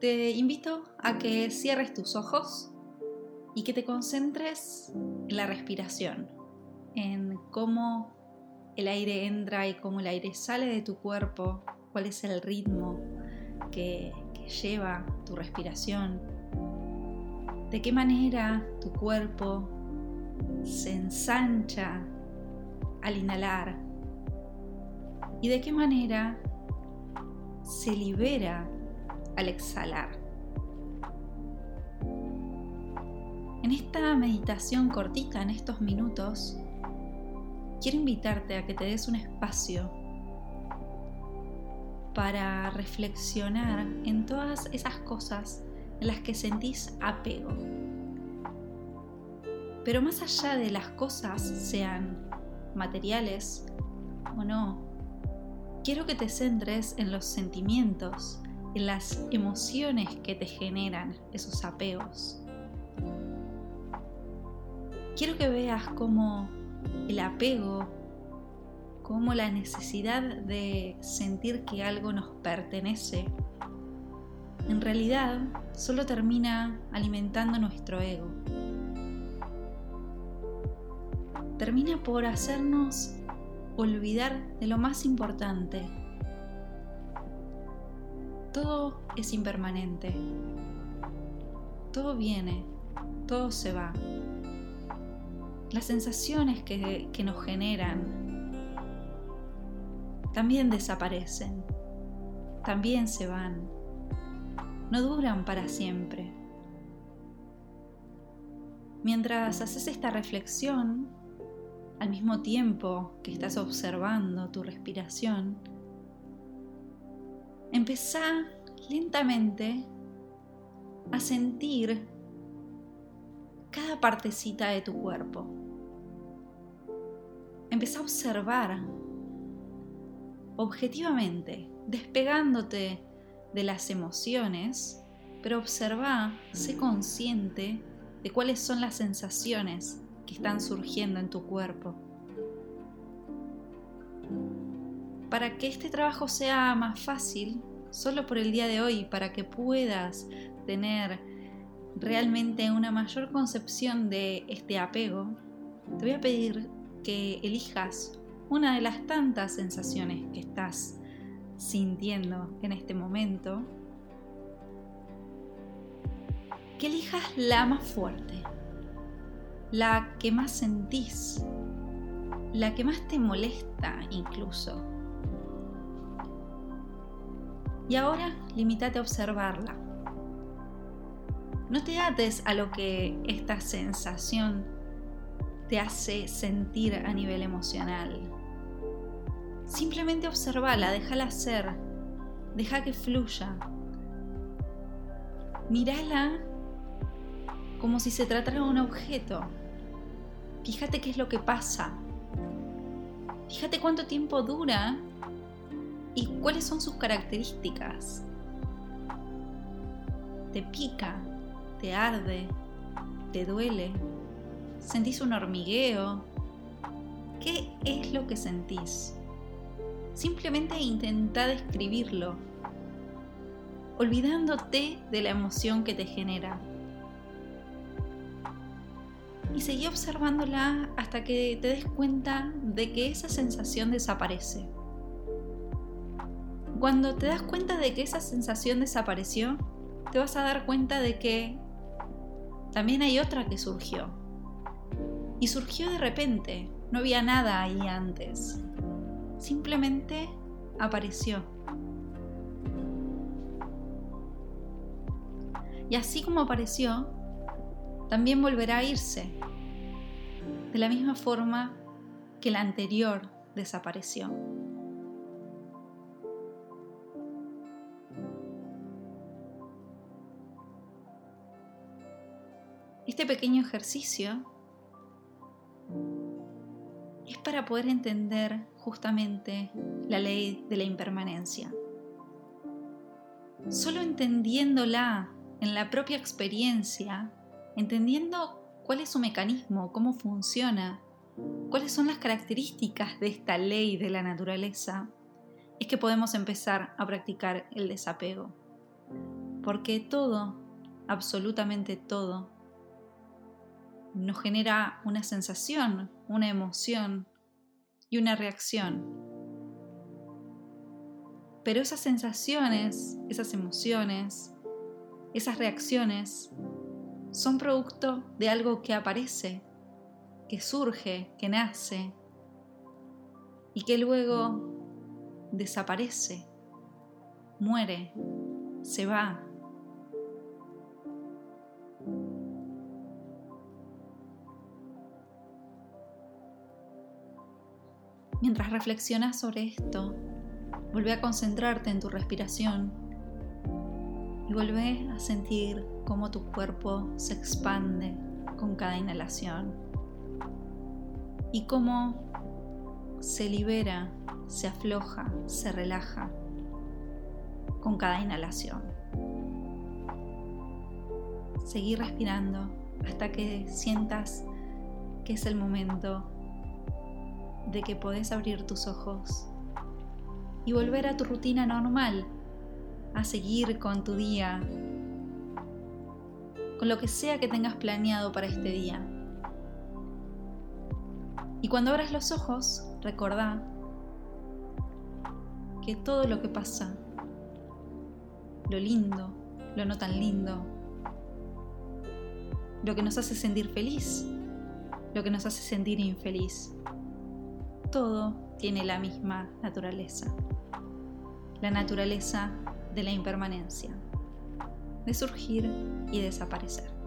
te invito a que cierres tus ojos y que te concentres en la respiración, en cómo el aire entra y cómo el aire sale de tu cuerpo, cuál es el ritmo que, lleva tu respiración, de qué manera tu cuerpo se ensancha al inhalar y de qué manera se libera al exhalar. En esta meditación cortita, en estos minutos, quiero invitarte a que te des un espacio para reflexionar en todas esas cosas en las que sentís apego. Pero más allá de las cosas, sean materiales o no, quiero que te centres en los sentimientos, en las emociones que te generan esos apegos. Quiero que veas cómo el apego, cómo la necesidad de sentir que algo nos pertenece, en realidad solo termina alimentando nuestro ego. Termina por hacernos olvidar de lo más importante, todo es impermanente. Todo viene, todo se va. Las sensaciones que, que nos generan también desaparecen, también se van, no duran para siempre. Mientras haces esta reflexión, al mismo tiempo que estás observando tu respiración, Empezá lentamente a sentir cada partecita de tu cuerpo. Empezá a observar objetivamente, despegándote de las emociones, pero observa, sé consciente de cuáles son las sensaciones que están surgiendo en tu cuerpo. Para que este trabajo sea más fácil, solo por el día de hoy, para que puedas tener realmente una mayor concepción de este apego, te voy a pedir que elijas una de las tantas sensaciones que estás sintiendo en este momento, que elijas la más fuerte, la que más sentís, la que más te molesta incluso y ahora limítate a observarla. No te ates a lo que esta sensación te hace sentir a nivel emocional. Simplemente observala, déjala ser, deja que fluya. Mírala como si se tratara de un objeto. Fíjate qué es lo que pasa. Fíjate cuánto tiempo dura y cuáles son sus características. Te pica, te arde, te duele, sentís un hormigueo. ¿Qué es lo que sentís? Simplemente intenta describirlo, olvidándote de la emoción que te genera. Y seguí observándola hasta que te des cuenta de que esa sensación desaparece. Cuando te das cuenta de que esa sensación desapareció, te vas a dar cuenta de que también hay otra que surgió. Y surgió de repente, no había nada ahí antes. Simplemente apareció. Y así como apareció, también volverá a irse, de la misma forma que la anterior desapareció. Este pequeño ejercicio es para poder entender justamente la ley de la impermanencia. Solo entendiéndola en la propia experiencia, entendiendo cuál es su mecanismo, cómo funciona, cuáles son las características de esta ley de la naturaleza, es que podemos empezar a practicar el desapego. porque todo, absolutamente todo, nos genera una sensación, una emoción y una reacción. Pero esas sensaciones, esas emociones, esas reacciones son producto de algo que aparece, que surge, que nace y que luego desaparece, muere, se va. Mientras reflexionas sobre esto, vuelve a concentrarte en tu respiración y vuelve a sentir cómo tu cuerpo se expande con cada inhalación y cómo se libera, se afloja, se relaja con cada inhalación. Seguí respirando hasta que sientas que es el momento de que podés abrir tus ojos y volver a tu rutina normal, a seguir con tu día, con lo que sea que tengas planeado para este día. Y cuando abras los ojos, recordá que todo lo que pasa, lo lindo, lo no tan lindo, lo que nos hace sentir feliz, lo que nos hace sentir infeliz, todo tiene la misma naturaleza. La naturaleza de la impermanencia, de surgir y desaparecer.